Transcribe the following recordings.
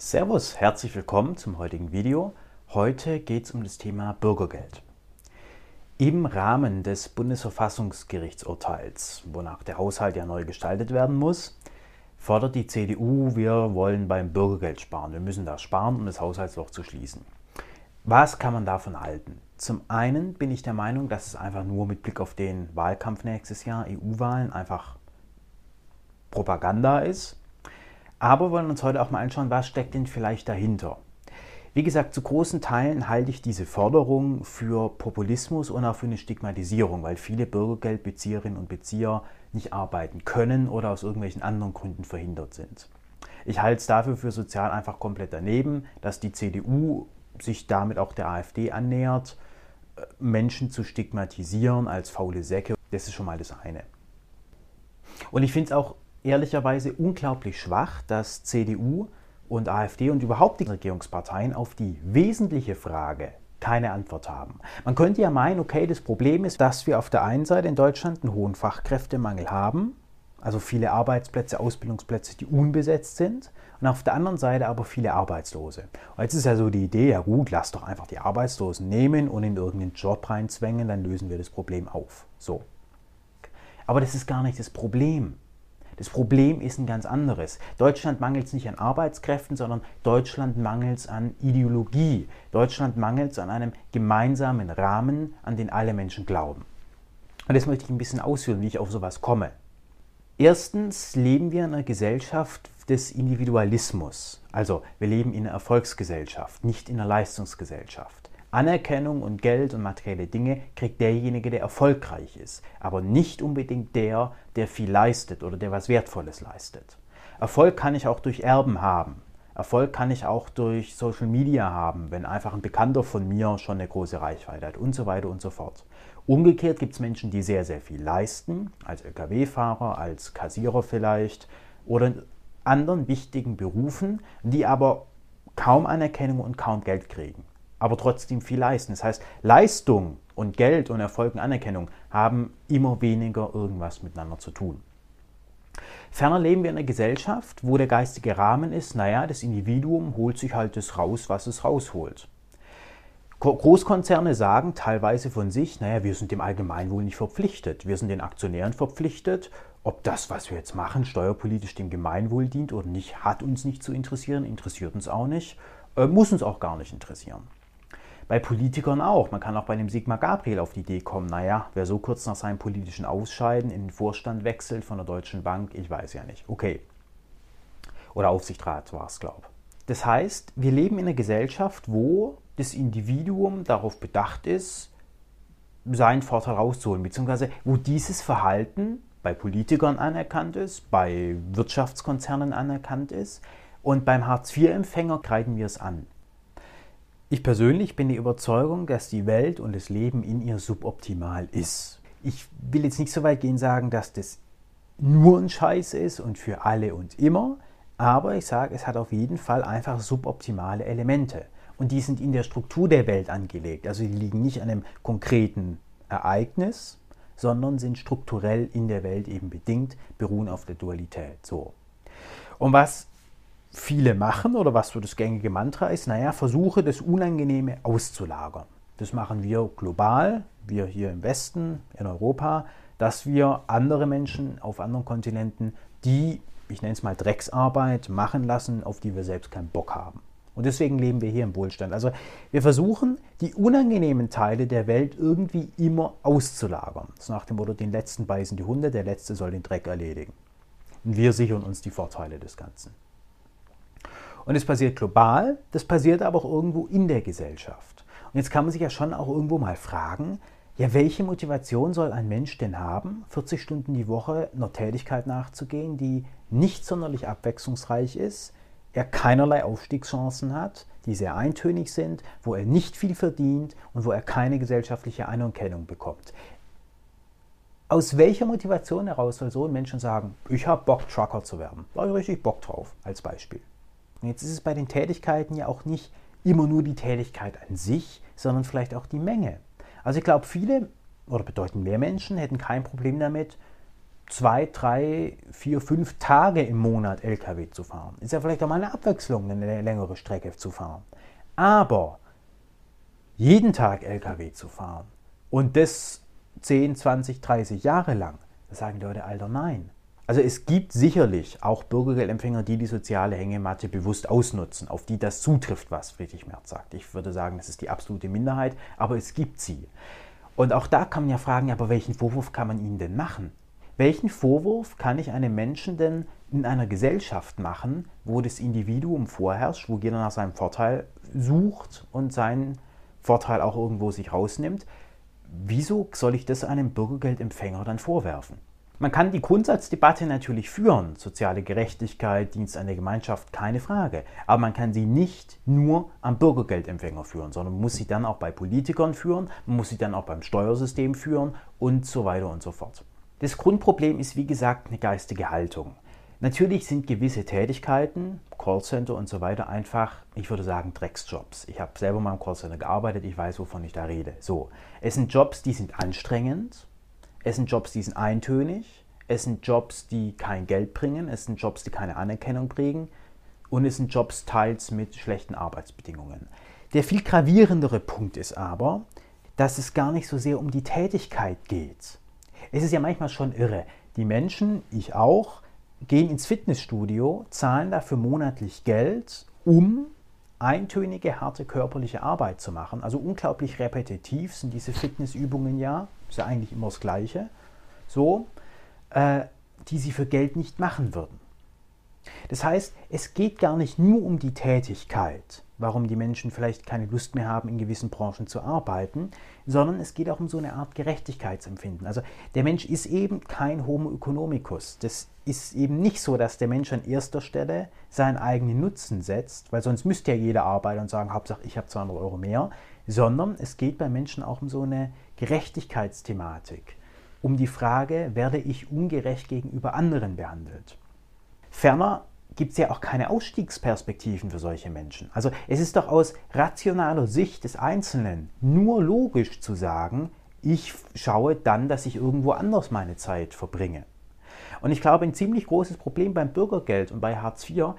Servus, herzlich willkommen zum heutigen Video. Heute geht es um das Thema Bürgergeld. Im Rahmen des Bundesverfassungsgerichtsurteils, wonach der Haushalt ja neu gestaltet werden muss, fordert die CDU, wir wollen beim Bürgergeld sparen. Wir müssen da sparen, um das Haushaltsloch zu schließen. Was kann man davon halten? Zum einen bin ich der Meinung, dass es einfach nur mit Blick auf den Wahlkampf nächstes Jahr, EU-Wahlen, einfach Propaganda ist aber wollen uns heute auch mal anschauen, was steckt denn vielleicht dahinter. Wie gesagt, zu großen Teilen halte ich diese Forderung für Populismus und auch für eine Stigmatisierung, weil viele Bürgergeldbezieherinnen und Bezieher nicht arbeiten können oder aus irgendwelchen anderen Gründen verhindert sind. Ich halte es dafür für sozial einfach komplett daneben, dass die CDU sich damit auch der AfD annähert, äh, Menschen zu stigmatisieren als faule Säcke. Das ist schon mal das eine. Und ich finde es auch ehrlicherweise unglaublich schwach, dass CDU und AfD und überhaupt die Regierungsparteien auf die wesentliche Frage keine Antwort haben. Man könnte ja meinen, okay, das Problem ist, dass wir auf der einen Seite in Deutschland einen hohen Fachkräftemangel haben, also viele Arbeitsplätze, Ausbildungsplätze, die unbesetzt sind, und auf der anderen Seite aber viele Arbeitslose. Und jetzt ist ja so die Idee, ja gut, lass doch einfach die Arbeitslosen nehmen und in irgendeinen Job reinzwängen, dann lösen wir das Problem auf. So. Aber das ist gar nicht das Problem. Das Problem ist ein ganz anderes. Deutschland mangelt es nicht an Arbeitskräften, sondern Deutschland mangelt es an Ideologie. Deutschland mangelt es an einem gemeinsamen Rahmen, an den alle Menschen glauben. Und das möchte ich ein bisschen ausführen, wie ich auf sowas komme. Erstens leben wir in einer Gesellschaft des Individualismus. Also wir leben in einer Erfolgsgesellschaft, nicht in einer Leistungsgesellschaft. Anerkennung und Geld und materielle Dinge kriegt derjenige, der erfolgreich ist, aber nicht unbedingt der, der viel leistet oder der was Wertvolles leistet. Erfolg kann ich auch durch Erben haben. Erfolg kann ich auch durch Social Media haben, wenn einfach ein Bekannter von mir schon eine große Reichweite hat und so weiter und so fort. Umgekehrt gibt es Menschen, die sehr, sehr viel leisten, als Lkw-Fahrer, als Kassierer vielleicht oder in anderen wichtigen Berufen, die aber kaum Anerkennung und kaum Geld kriegen aber trotzdem viel leisten. Das heißt, Leistung und Geld und Erfolg und Anerkennung haben immer weniger irgendwas miteinander zu tun. Ferner leben wir in einer Gesellschaft, wo der geistige Rahmen ist, naja, das Individuum holt sich halt das raus, was es rausholt. Großkonzerne sagen teilweise von sich, naja, wir sind dem Allgemeinwohl nicht verpflichtet. Wir sind den Aktionären verpflichtet. Ob das, was wir jetzt machen, steuerpolitisch dem Gemeinwohl dient oder nicht, hat uns nicht zu interessieren, interessiert uns auch nicht, äh, muss uns auch gar nicht interessieren. Bei Politikern auch. Man kann auch bei dem Sigmar Gabriel auf die Idee kommen, naja, wer so kurz nach seinem politischen Ausscheiden in den Vorstand wechselt von der Deutschen Bank, ich weiß ja nicht. Okay. Oder Aufsichtsrat war es, glaube ich. Das heißt, wir leben in einer Gesellschaft, wo das Individuum darauf bedacht ist, seinen Vorteil rauszuholen, beziehungsweise wo dieses Verhalten bei Politikern anerkannt ist, bei Wirtschaftskonzernen anerkannt ist und beim Hartz-IV-Empfänger greifen wir es an. Ich persönlich bin der Überzeugung, dass die Welt und das Leben in ihr suboptimal ist. Ich will jetzt nicht so weit gehen sagen, dass das nur ein Scheiß ist und für alle und immer, aber ich sage, es hat auf jeden Fall einfach suboptimale Elemente. Und die sind in der Struktur der Welt angelegt. Also die liegen nicht an einem konkreten Ereignis, sondern sind strukturell in der Welt eben bedingt, beruhen auf der Dualität. So. Und was viele machen oder was so das gängige Mantra ist, naja, versuche das Unangenehme auszulagern. Das machen wir global, wir hier im Westen, in Europa, dass wir andere Menschen auf anderen Kontinenten, die, ich nenne es mal Drecksarbeit, machen lassen, auf die wir selbst keinen Bock haben. Und deswegen leben wir hier im Wohlstand. Also wir versuchen, die unangenehmen Teile der Welt irgendwie immer auszulagern. So nach dem Motto, den letzten beißen die Hunde, der letzte soll den Dreck erledigen. Und wir sichern uns die Vorteile des Ganzen. Und es passiert global, das passiert aber auch irgendwo in der Gesellschaft. Und jetzt kann man sich ja schon auch irgendwo mal fragen, ja, welche Motivation soll ein Mensch denn haben, 40 Stunden die Woche einer Tätigkeit nachzugehen, die nicht sonderlich abwechslungsreich ist, er keinerlei Aufstiegschancen hat, die sehr eintönig sind, wo er nicht viel verdient und wo er keine gesellschaftliche Anerkennung bekommt. Aus welcher Motivation heraus soll so ein Mensch sagen, ich habe Bock, Trucker zu werden? Da habe ich richtig Bock drauf, als Beispiel. Und jetzt ist es bei den Tätigkeiten ja auch nicht immer nur die Tätigkeit an sich, sondern vielleicht auch die Menge. Also ich glaube, viele oder bedeutend mehr Menschen hätten kein Problem damit, zwei, drei, vier, fünf Tage im Monat LKW zu fahren. Ist ja vielleicht auch mal eine Abwechslung, eine längere Strecke zu fahren. Aber jeden Tag LKW zu fahren und das 10, 20, 30 Jahre lang, da sagen die Leute, Alter, nein. Also es gibt sicherlich auch Bürgergeldempfänger, die die soziale Hängematte bewusst ausnutzen, auf die das zutrifft, was Friedrich Merz sagt. Ich würde sagen, das ist die absolute Minderheit, aber es gibt sie. Und auch da kann man ja fragen, aber welchen Vorwurf kann man ihnen denn machen? Welchen Vorwurf kann ich einem Menschen denn in einer Gesellschaft machen, wo das Individuum vorherrscht, wo jeder nach seinem Vorteil sucht und seinen Vorteil auch irgendwo sich rausnimmt? Wieso soll ich das einem Bürgergeldempfänger dann vorwerfen? Man kann die Grundsatzdebatte natürlich führen, soziale Gerechtigkeit, Dienst an der Gemeinschaft, keine Frage. Aber man kann sie nicht nur am Bürgergeldempfänger führen, sondern muss sie dann auch bei Politikern führen, muss sie dann auch beim Steuersystem führen und so weiter und so fort. Das Grundproblem ist, wie gesagt, eine geistige Haltung. Natürlich sind gewisse Tätigkeiten, Callcenter und so weiter, einfach, ich würde sagen, Drecksjobs. Ich habe selber mal im Callcenter gearbeitet, ich weiß, wovon ich da rede. So, es sind Jobs, die sind anstrengend, es sind Jobs, die sind eintönig, es sind Jobs, die kein Geld bringen, es sind Jobs, die keine Anerkennung bringen und es sind Jobs teils mit schlechten Arbeitsbedingungen. Der viel gravierendere Punkt ist aber, dass es gar nicht so sehr um die Tätigkeit geht. Es ist ja manchmal schon irre. Die Menschen, ich auch, gehen ins Fitnessstudio, zahlen dafür monatlich Geld, um eintönige, harte körperliche Arbeit zu machen. Also unglaublich repetitiv sind diese Fitnessübungen ja, ist ja eigentlich immer das Gleiche, so, äh, die sie für Geld nicht machen würden. Das heißt, es geht gar nicht nur um die Tätigkeit, warum die Menschen vielleicht keine Lust mehr haben, in gewissen Branchen zu arbeiten, sondern es geht auch um so eine Art Gerechtigkeitsempfinden. Also der Mensch ist eben kein Homo economicus. Das ist eben nicht so, dass der Mensch an erster Stelle seinen eigenen Nutzen setzt, weil sonst müsste ja jeder arbeiten und sagen, Hauptsache ich habe 200 Euro mehr, sondern es geht bei Menschen auch um so eine Gerechtigkeitsthematik, um die Frage, werde ich ungerecht gegenüber anderen behandelt. Ferner gibt es ja auch keine Ausstiegsperspektiven für solche Menschen. Also es ist doch aus rationaler Sicht des Einzelnen nur logisch zu sagen, ich schaue dann, dass ich irgendwo anders meine Zeit verbringe. Und ich glaube, ein ziemlich großes Problem beim Bürgergeld und bei Hartz IV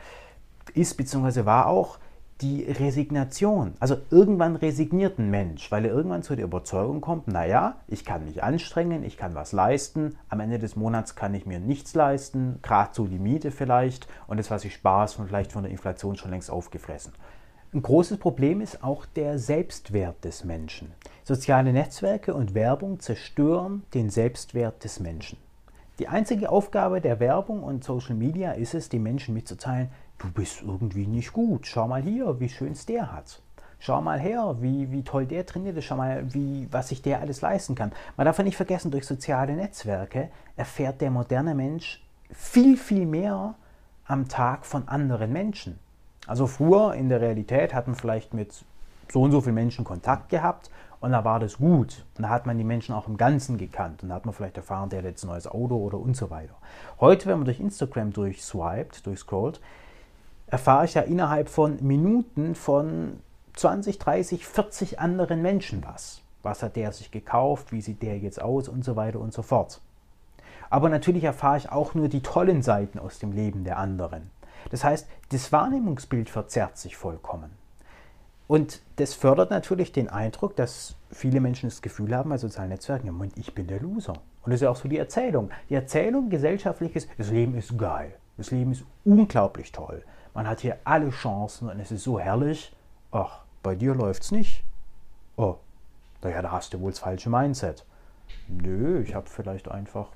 ist bzw. war auch, die Resignation. Also irgendwann resigniert ein Mensch, weil er irgendwann zu der Überzeugung kommt, naja, ich kann mich anstrengen, ich kann was leisten, am Ende des Monats kann ich mir nichts leisten, gerade so die Miete vielleicht und das, was ich spare, ist vielleicht von der Inflation schon längst aufgefressen. Ein großes Problem ist auch der Selbstwert des Menschen. Soziale Netzwerke und Werbung zerstören den Selbstwert des Menschen. Die einzige Aufgabe der Werbung und Social Media ist es, den Menschen mitzuteilen, du bist irgendwie nicht gut. Schau mal hier, wie schön es der hat. Schau mal her, wie, wie toll der trainiert ist. Schau mal, wie, was sich der alles leisten kann. Man darf ja nicht vergessen, durch soziale Netzwerke erfährt der moderne Mensch viel, viel mehr am Tag von anderen Menschen. Also früher in der Realität hat man vielleicht mit so und so vielen Menschen Kontakt gehabt und da war das gut. Und da hat man die Menschen auch im Ganzen gekannt und da hat man vielleicht erfahren, der hat jetzt ein neues Auto oder und so weiter. Heute, wenn man durch Instagram durchswiped, durchscrollt, erfahre ich ja innerhalb von Minuten von 20, 30, 40 anderen Menschen was. Was hat der sich gekauft, wie sieht der jetzt aus und so weiter und so fort. Aber natürlich erfahre ich auch nur die tollen Seiten aus dem Leben der anderen. Das heißt, das Wahrnehmungsbild verzerrt sich vollkommen. Und das fördert natürlich den Eindruck, dass viele Menschen das Gefühl haben bei sozialen Netzwerken, ja, Moment, ich bin der Loser. Und das ist ja auch so die Erzählung. Die Erzählung gesellschaftliches, das Leben ist geil. Das Leben ist unglaublich toll. Man hat hier alle Chancen und es ist so herrlich. Ach, bei dir läuft's nicht. Oh, naja, da hast du wohl das falsche Mindset. Nö, ich habe vielleicht einfach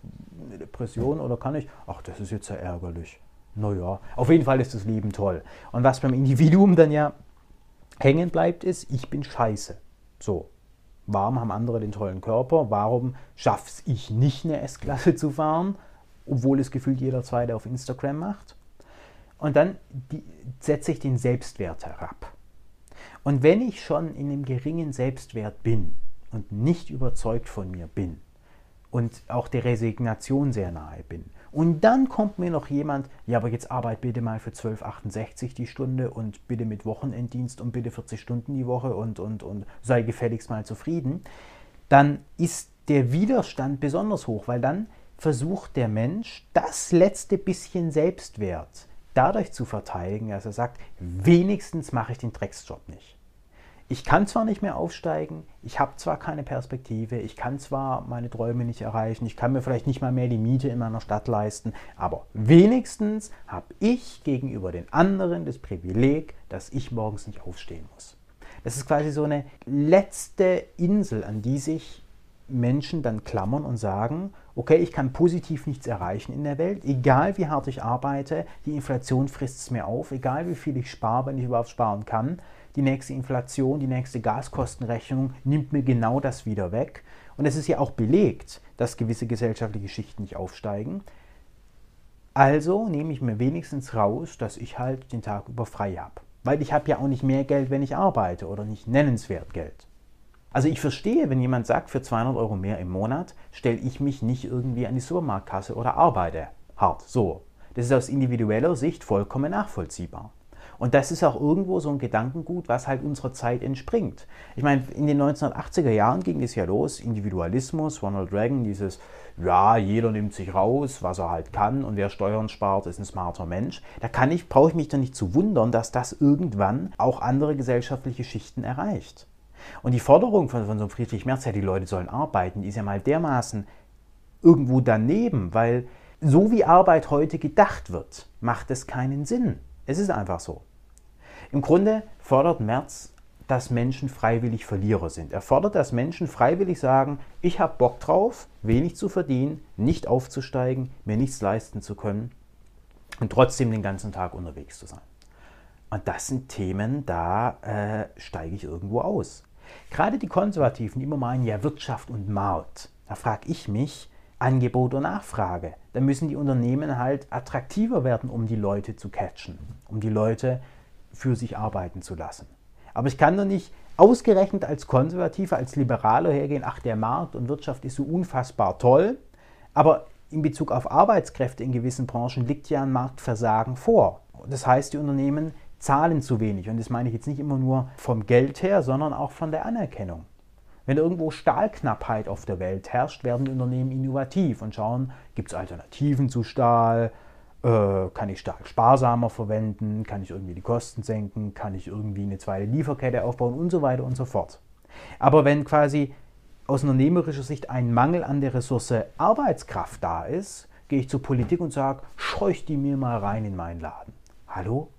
eine Depression oder kann ich. Ach, das ist jetzt ja ärgerlich. Naja, auf jeden Fall ist das Leben toll. Und was beim Individuum dann ja hängen bleibt, ist, ich bin scheiße. So, warum haben andere den tollen Körper? Warum schaff's ich nicht, eine S-Klasse zu fahren, obwohl es gefühlt jeder Zweite auf Instagram macht? Und dann setze ich den Selbstwert herab. Und wenn ich schon in einem geringen Selbstwert bin und nicht überzeugt von mir bin und auch der Resignation sehr nahe bin, und dann kommt mir noch jemand, ja, aber jetzt arbeit bitte mal für 12,68 die Stunde und bitte mit Wochenenddienst und bitte 40 Stunden die Woche und, und, und sei gefälligst mal zufrieden, dann ist der Widerstand besonders hoch, weil dann versucht der Mensch das letzte bisschen Selbstwert dadurch zu verteidigen, dass er sagt, wenigstens mache ich den Drecksjob nicht. Ich kann zwar nicht mehr aufsteigen, ich habe zwar keine Perspektive, ich kann zwar meine Träume nicht erreichen, ich kann mir vielleicht nicht mal mehr die Miete in meiner Stadt leisten, aber wenigstens habe ich gegenüber den anderen das Privileg, dass ich morgens nicht aufstehen muss. Das ist quasi so eine letzte Insel, an die sich Menschen dann klammern und sagen, okay, ich kann positiv nichts erreichen in der Welt, egal wie hart ich arbeite, die Inflation frisst es mir auf, egal wie viel ich spare, wenn ich überhaupt sparen kann, die nächste Inflation, die nächste Gaskostenrechnung nimmt mir genau das wieder weg. Und es ist ja auch belegt, dass gewisse gesellschaftliche Schichten nicht aufsteigen. Also nehme ich mir wenigstens raus, dass ich halt den Tag über frei habe. Weil ich habe ja auch nicht mehr Geld, wenn ich arbeite oder nicht nennenswert Geld. Also ich verstehe, wenn jemand sagt, für 200 Euro mehr im Monat stelle ich mich nicht irgendwie an die Supermarktkasse oder arbeite hart. So. Das ist aus individueller Sicht vollkommen nachvollziehbar. Und das ist auch irgendwo so ein Gedankengut, was halt unserer Zeit entspringt. Ich meine, in den 1980er Jahren ging es ja los, Individualismus, Ronald Reagan, dieses, ja, jeder nimmt sich raus, was er halt kann und wer Steuern spart, ist ein smarter Mensch. Da kann ich, brauche ich mich doch nicht zu wundern, dass das irgendwann auch andere gesellschaftliche Schichten erreicht. Und die Forderung von, von so einem Friedrich Merz, ja, die Leute sollen arbeiten, die ist ja mal dermaßen irgendwo daneben, weil so wie Arbeit heute gedacht wird, macht es keinen Sinn. Es ist einfach so. Im Grunde fordert Merz, dass Menschen freiwillig Verlierer sind. Er fordert, dass Menschen freiwillig sagen, ich habe Bock drauf, wenig zu verdienen, nicht aufzusteigen, mir nichts leisten zu können und trotzdem den ganzen Tag unterwegs zu sein. Und das sind Themen, da äh, steige ich irgendwo aus. Gerade die Konservativen, die immer meinen, ja Wirtschaft und Markt, da frage ich mich, Angebot und Nachfrage. Da müssen die Unternehmen halt attraktiver werden, um die Leute zu catchen, um die Leute für sich arbeiten zu lassen. Aber ich kann doch nicht ausgerechnet als Konservativer, als Liberaler hergehen, ach, der Markt und Wirtschaft ist so unfassbar toll, aber in Bezug auf Arbeitskräfte in gewissen Branchen liegt ja ein Marktversagen vor. Das heißt, die Unternehmen zahlen zu wenig. Und das meine ich jetzt nicht immer nur vom Geld her, sondern auch von der Anerkennung. Wenn irgendwo Stahlknappheit auf der Welt herrscht, werden die Unternehmen innovativ und schauen, gibt es Alternativen zu Stahl, äh, kann ich Stahl sparsamer verwenden, kann ich irgendwie die Kosten senken, kann ich irgendwie eine zweite Lieferkette aufbauen und so weiter und so fort. Aber wenn quasi aus unternehmerischer Sicht ein Mangel an der Ressource Arbeitskraft da ist, gehe ich zur Politik und sage, scheuch die mir mal rein in meinen Laden. Hallo?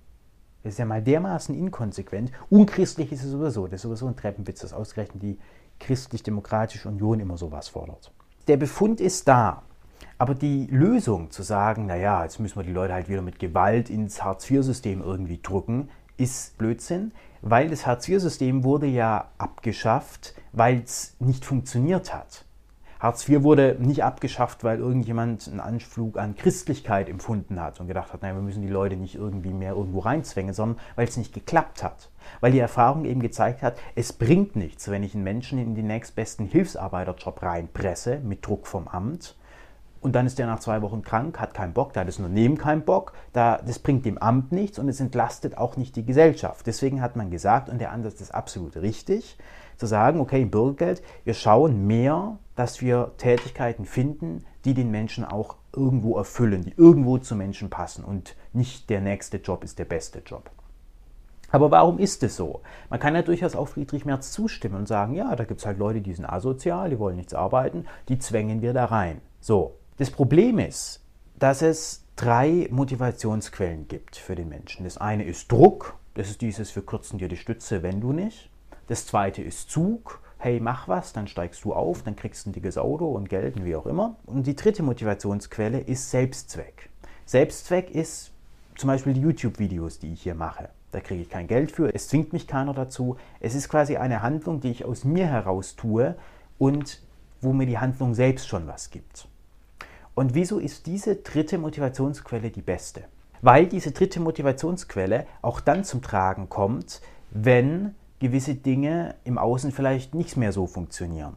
Das ist ja mal dermaßen inkonsequent. Unchristlich ist es sowieso. Das ist sowieso ein Treppenwitz, dass ausgerechnet die christlich-demokratische Union immer sowas fordert. Der Befund ist da. Aber die Lösung zu sagen, naja, jetzt müssen wir die Leute halt wieder mit Gewalt ins Hartz-IV-System irgendwie drücken, ist Blödsinn, weil das Hartz-IV-System wurde ja abgeschafft, weil es nicht funktioniert hat. Hartz IV wurde nicht abgeschafft, weil irgendjemand einen Anflug an Christlichkeit empfunden hat und gedacht hat, nein, wir müssen die Leute nicht irgendwie mehr irgendwo reinzwängen, sondern weil es nicht geklappt hat. Weil die Erfahrung eben gezeigt hat, es bringt nichts, wenn ich einen Menschen in den nächstbesten Hilfsarbeiterjob reinpresse mit Druck vom Amt und dann ist der nach zwei Wochen krank, hat keinen Bock, da hat das Unternehmen keinen Bock, da, das bringt dem Amt nichts und es entlastet auch nicht die Gesellschaft. Deswegen hat man gesagt, und der Ansatz ist absolut richtig, zu sagen, okay, im Bürgergeld, wir schauen mehr, dass wir Tätigkeiten finden, die den Menschen auch irgendwo erfüllen, die irgendwo zu Menschen passen und nicht der nächste Job ist der beste Job. Aber warum ist es so? Man kann ja durchaus auch Friedrich Merz zustimmen und sagen, ja, da gibt es halt Leute, die sind asozial, die wollen nichts arbeiten, die zwängen wir da rein. So, das Problem ist, dass es drei Motivationsquellen gibt für den Menschen. Das eine ist Druck, das ist dieses, wir kürzen dir die Stütze, wenn du nicht. Das zweite ist Zug. Hey, mach was, dann steigst du auf, dann kriegst du ein dickes Auto und Geld und wie auch immer. Und die dritte Motivationsquelle ist Selbstzweck. Selbstzweck ist zum Beispiel die YouTube-Videos, die ich hier mache. Da kriege ich kein Geld für, es zwingt mich keiner dazu. Es ist quasi eine Handlung, die ich aus mir heraus tue und wo mir die Handlung selbst schon was gibt. Und wieso ist diese dritte Motivationsquelle die beste? Weil diese dritte Motivationsquelle auch dann zum Tragen kommt, wenn gewisse Dinge im Außen vielleicht nicht mehr so funktionieren.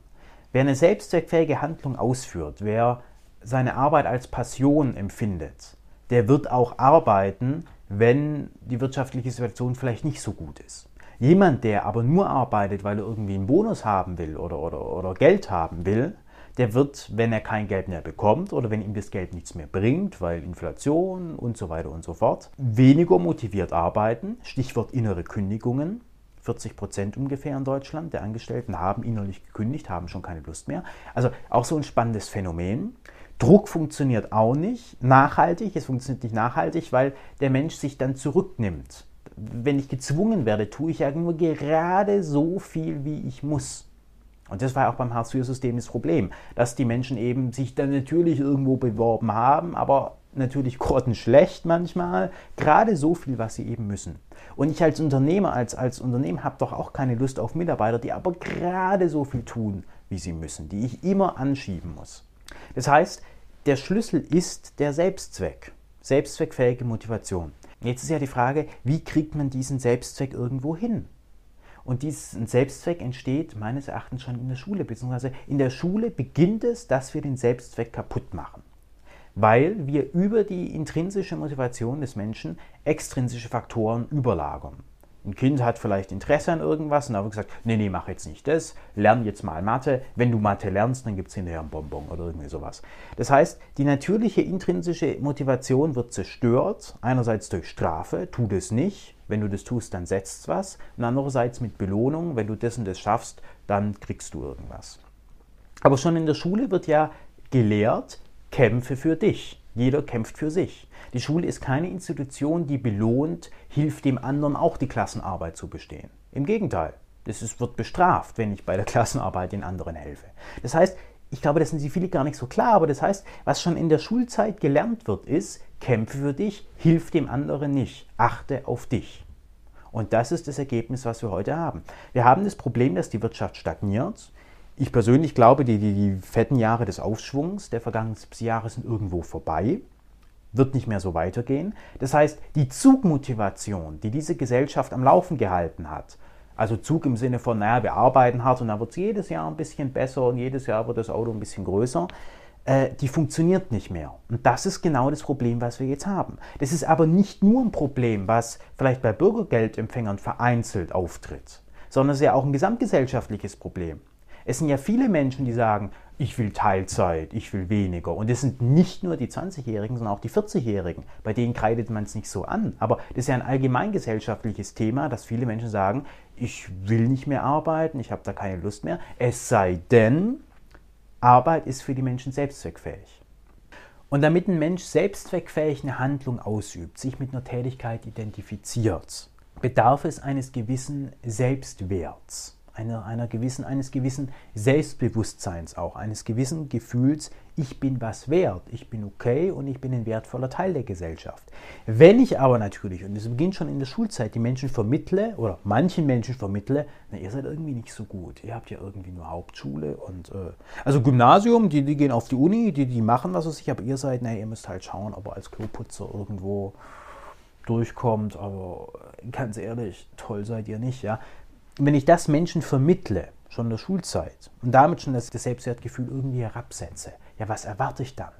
Wer eine selbstzweckfähige Handlung ausführt, wer seine Arbeit als Passion empfindet, der wird auch arbeiten, wenn die wirtschaftliche Situation vielleicht nicht so gut ist. Jemand, der aber nur arbeitet, weil er irgendwie einen Bonus haben will oder, oder, oder Geld haben will, der wird, wenn er kein Geld mehr bekommt oder wenn ihm das Geld nichts mehr bringt, weil Inflation und so weiter und so fort, weniger motiviert arbeiten. Stichwort innere Kündigungen. 40 Prozent ungefähr in Deutschland der Angestellten haben innerlich gekündigt, haben schon keine Lust mehr. Also auch so ein spannendes Phänomen. Druck funktioniert auch nicht nachhaltig. Es funktioniert nicht nachhaltig, weil der Mensch sich dann zurücknimmt. Wenn ich gezwungen werde, tue ich ja nur gerade so viel, wie ich muss. Und das war auch beim Hartz-IV-System das Problem, dass die Menschen eben sich dann natürlich irgendwo beworben haben, aber natürlich grottenschlecht manchmal, gerade so viel, was sie eben müssen. Und ich als Unternehmer, als, als Unternehmen habe doch auch keine Lust auf Mitarbeiter, die aber gerade so viel tun, wie sie müssen, die ich immer anschieben muss. Das heißt, der Schlüssel ist der Selbstzweck, selbstzweckfähige Motivation. Jetzt ist ja die Frage, wie kriegt man diesen Selbstzweck irgendwo hin? Und diesen Selbstzweck entsteht meines Erachtens schon in der Schule, beziehungsweise in der Schule beginnt es, dass wir den Selbstzweck kaputt machen. Weil wir über die intrinsische Motivation des Menschen extrinsische Faktoren überlagern. Ein Kind hat vielleicht Interesse an irgendwas und da wird gesagt, nee, nee, mach jetzt nicht das, lern jetzt mal Mathe. Wenn du Mathe lernst, dann gibt es hinterher ein Bonbon oder irgendwie sowas. Das heißt, die natürliche intrinsische Motivation wird zerstört, einerseits durch Strafe, tu das nicht, wenn du das tust, dann setzt was. Und andererseits mit Belohnung, wenn du das und das schaffst, dann kriegst du irgendwas. Aber schon in der Schule wird ja gelehrt, kämpfe für dich. Jeder kämpft für sich. Die Schule ist keine Institution, die belohnt, hilft dem anderen auch die Klassenarbeit zu bestehen. Im Gegenteil, ist, wird bestraft, wenn ich bei der Klassenarbeit den anderen helfe. Das heißt, ich glaube, das sind sie viele gar nicht so klar, aber das heißt, was schon in der Schulzeit gelernt wird, ist, kämpfe für dich, hilf dem anderen nicht, achte auf dich. Und das ist das Ergebnis, was wir heute haben. Wir haben das Problem, dass die Wirtschaft stagniert. Ich persönlich glaube, die, die, die fetten Jahre des Aufschwungs der vergangenen Jahre sind irgendwo vorbei, wird nicht mehr so weitergehen. Das heißt, die Zugmotivation, die diese Gesellschaft am Laufen gehalten hat, also Zug im Sinne von, naja, wir arbeiten hart und dann wird es jedes Jahr ein bisschen besser und jedes Jahr wird das Auto ein bisschen größer. Äh, die funktioniert nicht mehr. Und das ist genau das Problem, was wir jetzt haben. Das ist aber nicht nur ein Problem, was vielleicht bei Bürgergeldempfängern vereinzelt auftritt, sondern es ist ja auch ein gesamtgesellschaftliches Problem. Es sind ja viele Menschen, die sagen, ich will Teilzeit, ich will weniger. Und es sind nicht nur die 20-Jährigen, sondern auch die 40-Jährigen. Bei denen kreidet man es nicht so an. Aber das ist ja ein allgemeingesellschaftliches Thema, dass viele Menschen sagen, ich will nicht mehr arbeiten, ich habe da keine Lust mehr. Es sei denn, Arbeit ist für die Menschen selbstzweckfähig. Und damit ein Mensch selbstzweckfähig eine Handlung ausübt, sich mit einer Tätigkeit identifiziert, bedarf es eines gewissen Selbstwerts einer, einer gewissen, eines gewissen Selbstbewusstseins auch, eines gewissen Gefühls, ich bin was wert, ich bin okay und ich bin ein wertvoller Teil der Gesellschaft. Wenn ich aber natürlich, und das beginnt schon in der Schulzeit, die Menschen vermittle oder manchen Menschen vermittle, na, ihr seid irgendwie nicht so gut, ihr habt ja irgendwie nur Hauptschule und äh, also Gymnasium, die, die gehen auf die Uni, die, die machen was aus sich, aber ihr seid, na, ihr müsst halt schauen, ob ihr als Kloputzer irgendwo durchkommt, aber ganz ehrlich, toll seid ihr nicht, ja. Und wenn ich das Menschen vermittle, schon in der Schulzeit, und damit schon das Selbstwertgefühl irgendwie herabsetze, ja, was erwarte ich dann?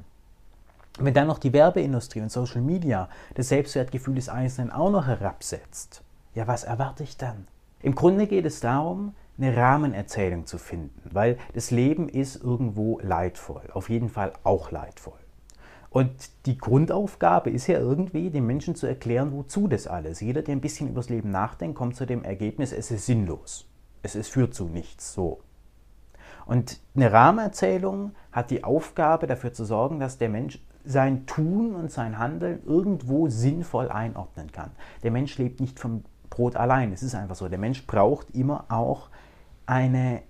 wenn dann noch die Werbeindustrie und Social Media das Selbstwertgefühl des Einzelnen auch noch herabsetzt, ja, was erwarte ich dann? Im Grunde geht es darum, eine Rahmenerzählung zu finden, weil das Leben ist irgendwo leidvoll, auf jeden Fall auch leidvoll. Und die Grundaufgabe ist ja irgendwie, den Menschen zu erklären, wozu das alles. Jeder, der ein bisschen übers Leben nachdenkt, kommt zu dem Ergebnis, es ist sinnlos. Es, es führt zu nichts. So. Und eine Rahmenerzählung hat die Aufgabe, dafür zu sorgen, dass der Mensch sein Tun und sein Handeln irgendwo sinnvoll einordnen kann. Der Mensch lebt nicht vom Brot allein. Es ist einfach so. Der Mensch braucht immer auch eine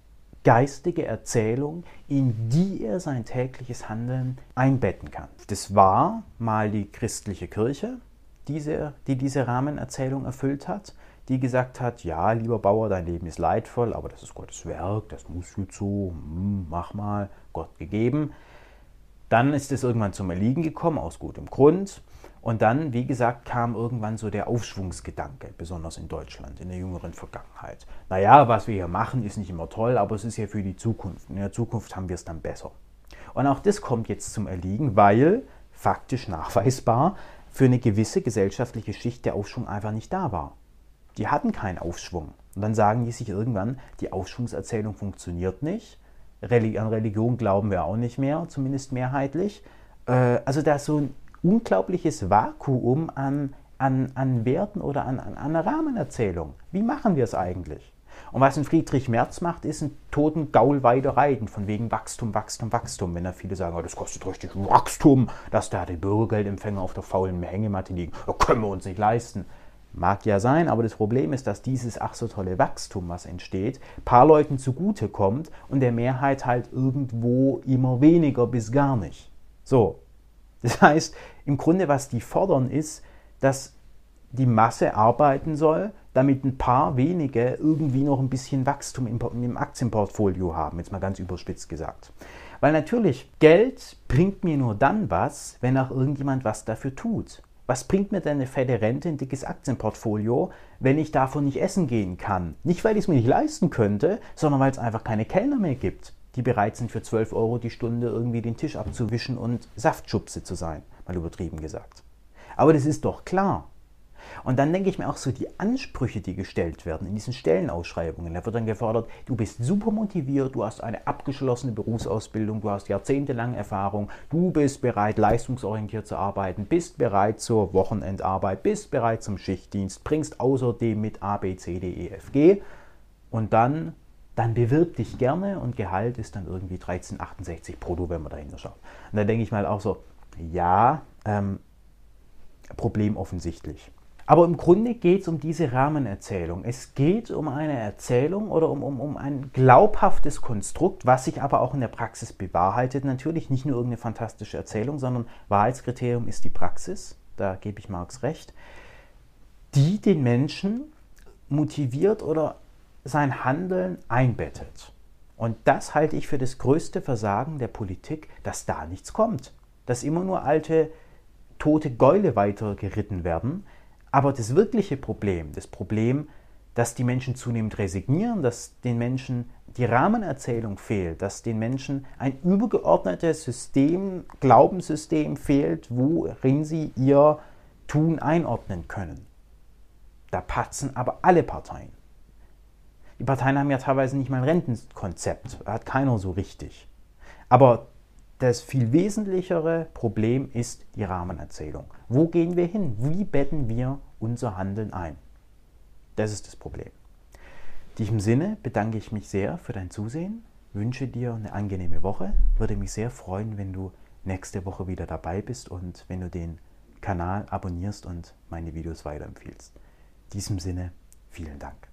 geistige Erzählung, in die er sein tägliches Handeln einbetten kann. Das war mal die christliche Kirche, diese, die diese Rahmenerzählung erfüllt hat, die gesagt hat, ja, lieber Bauer, dein Leben ist leidvoll, aber das ist Gottes Werk, das muss jetzt so, hm, mach mal, Gott gegeben. Dann ist es irgendwann zum Erliegen gekommen, aus gutem Grund. Und dann, wie gesagt, kam irgendwann so der Aufschwungsgedanke, besonders in Deutschland, in der jüngeren Vergangenheit. Naja, was wir hier machen, ist nicht immer toll, aber es ist ja für die Zukunft. In der Zukunft haben wir es dann besser. Und auch das kommt jetzt zum Erliegen, weil faktisch nachweisbar für eine gewisse gesellschaftliche Schicht der Aufschwung einfach nicht da war. Die hatten keinen Aufschwung. Und dann sagen die sich irgendwann, die Aufschwungserzählung funktioniert nicht. an Religion glauben wir auch nicht mehr, zumindest mehrheitlich. Äh, also da ist so ein unglaubliches Vakuum an, an, an Werten oder an, an, einer Rahmenerzählung. Wie machen wir es eigentlich? Und was ein Friedrich Merz macht, ist einen toten Gaul weiter reiten, von wegen Wachstum, Wachstum, Wachstum. Wenn da viele sagen, oh, das kostet richtig Wachstum, dass da die Bürgergeldempfänger auf der faulen Hängematte liegen, das können wir uns nicht leisten. Mag ja sein, aber das Problem ist, dass dieses ach so tolle Wachstum, was entsteht, paar Leuten zugutekommt und der Mehrheit halt irgendwo immer weniger bis gar nicht. So. Das heißt, im Grunde, was die fordern, ist, dass die Masse arbeiten soll, damit ein paar wenige irgendwie noch ein bisschen Wachstum im, im Aktienportfolio haben, jetzt mal ganz überspitzt gesagt. Weil natürlich, Geld bringt mir nur dann was, wenn auch irgendjemand was dafür tut. Was bringt mir denn eine fette Rente, ein dickes Aktienportfolio, wenn ich davon nicht essen gehen kann? Nicht, weil ich es mir nicht leisten könnte, sondern weil es einfach keine Kellner mehr gibt, die bereit sind, für 12 Euro die Stunde irgendwie den Tisch abzuwischen und Saftschubse zu sein, mal übertrieben gesagt. Aber das ist doch klar. Und dann denke ich mir auch so, die Ansprüche, die gestellt werden in diesen Stellenausschreibungen, da wird dann gefordert, du bist super motiviert, du hast eine abgeschlossene Berufsausbildung, du hast jahrzehntelange Erfahrung, du bist bereit, leistungsorientiert zu arbeiten, bist bereit zur Wochenendarbeit, bist bereit zum Schichtdienst, bringst außerdem mit A, B, C, D, E, F, G und dann dann bewirb dich gerne und Gehalt ist dann irgendwie 13,68 brutto, wenn man dahinter schaut. Und da denke ich mal auch so, ja, ähm, Problem offensichtlich. Aber im Grunde geht es um diese Rahmenerzählung. Es geht um eine Erzählung oder um, um, um ein glaubhaftes Konstrukt, was sich aber auch in der Praxis bewahrheitet. Natürlich nicht nur irgendeine fantastische Erzählung, sondern Wahrheitskriterium ist die Praxis. Da gebe ich Marx recht. Die den Menschen motiviert oder sein Handeln einbettet. Und das halte ich für das größte Versagen der Politik, dass da nichts kommt. Dass immer nur alte, tote Gäule weiter geritten werden, aber das wirkliche Problem, das Problem, dass die Menschen zunehmend resignieren, dass den Menschen die Rahmenerzählung fehlt, dass den Menschen ein übergeordnetes System, Glaubenssystem fehlt, worin sie ihr Tun einordnen können. Da patzen aber alle Parteien. Die Parteien haben ja teilweise nicht mal ein Rentenkonzept, hat keiner so richtig. Aber das viel wesentlichere Problem ist die Rahmenerzählung. Wo gehen wir hin? Wie betten wir unser Handeln ein? Das ist das Problem. In diesem Sinne bedanke ich mich sehr für dein Zusehen, wünsche dir eine angenehme Woche, würde mich sehr freuen, wenn du nächste Woche wieder dabei bist und wenn du den Kanal abonnierst und meine Videos weiterempfiehlst. In diesem Sinne, vielen Dank.